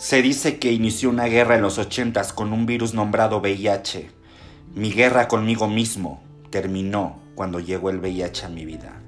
Se dice que inició una guerra en los ochentas con un virus nombrado VIH. Mi guerra conmigo mismo terminó cuando llegó el VIH a mi vida.